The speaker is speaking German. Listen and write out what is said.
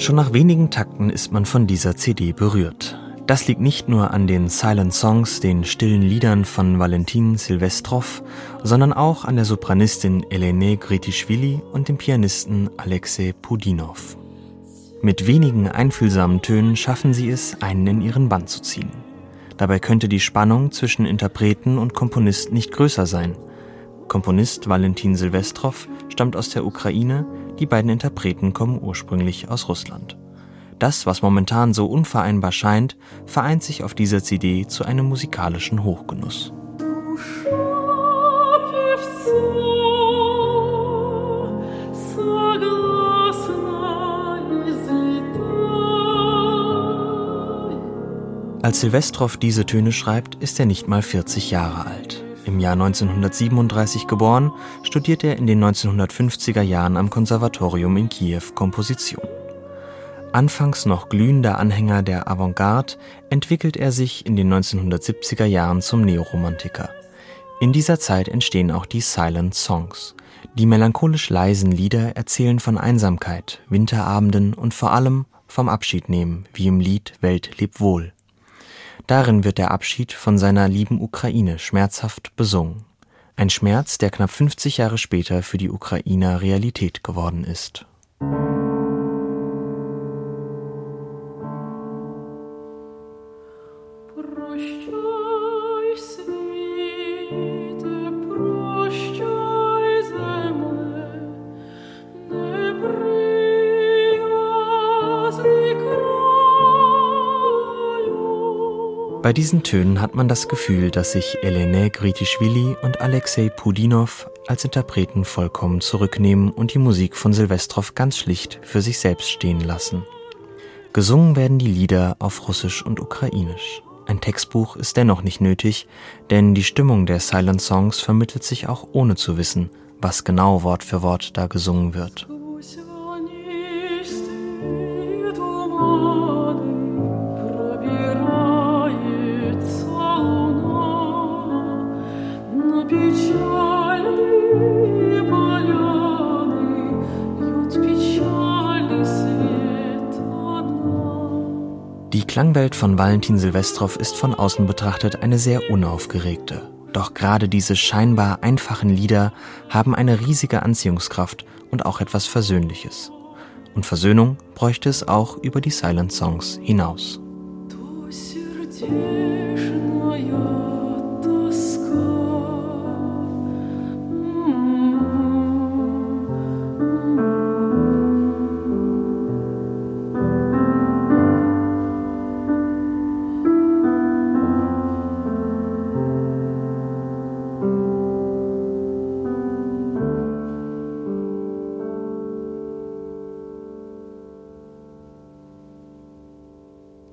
Schon nach wenigen Takten ist man von dieser CD berührt. Das liegt nicht nur an den Silent Songs, den stillen Liedern von Valentin Silvestrov, sondern auch an der Sopranistin Elene Gritischvili und dem Pianisten Alexei Pudinov. Mit wenigen einfühlsamen Tönen schaffen sie es, einen in ihren Bann zu ziehen. Dabei könnte die Spannung zwischen Interpreten und Komponist nicht größer sein. Komponist Valentin Silvestrov stammt aus der Ukraine, die beiden Interpreten kommen ursprünglich aus Russland. Das, was momentan so unvereinbar scheint, vereint sich auf dieser CD zu einem musikalischen Hochgenuss. Als Silvestrov diese Töne schreibt, ist er nicht mal 40 Jahre alt. Im Jahr 1937 geboren, studiert er in den 1950er Jahren am Konservatorium in Kiew Komposition. Anfangs noch glühender Anhänger der Avantgarde entwickelt er sich in den 1970er Jahren zum Neoromantiker. In dieser Zeit entstehen auch die Silent Songs. Die melancholisch leisen Lieder erzählen von Einsamkeit, Winterabenden und vor allem vom Abschiednehmen, wie im Lied Welt leb wohl. Darin wird der Abschied von seiner lieben Ukraine schmerzhaft besungen. Ein Schmerz, der knapp 50 Jahre später für die Ukrainer Realität geworden ist. Bei diesen Tönen hat man das Gefühl, dass sich Elene Gritischvili und Alexei Pudinov als Interpreten vollkommen zurücknehmen und die Musik von Silvestrov ganz schlicht für sich selbst stehen lassen. Gesungen werden die Lieder auf Russisch und Ukrainisch. Ein Textbuch ist dennoch nicht nötig, denn die Stimmung der Silent Songs vermittelt sich auch ohne zu wissen, was genau Wort für Wort da gesungen wird. Die Klangwelt von Valentin Silvestrov ist von außen betrachtet eine sehr unaufgeregte. Doch gerade diese scheinbar einfachen Lieder haben eine riesige Anziehungskraft und auch etwas Versöhnliches. Und Versöhnung bräuchte es auch über die Silent Songs hinaus.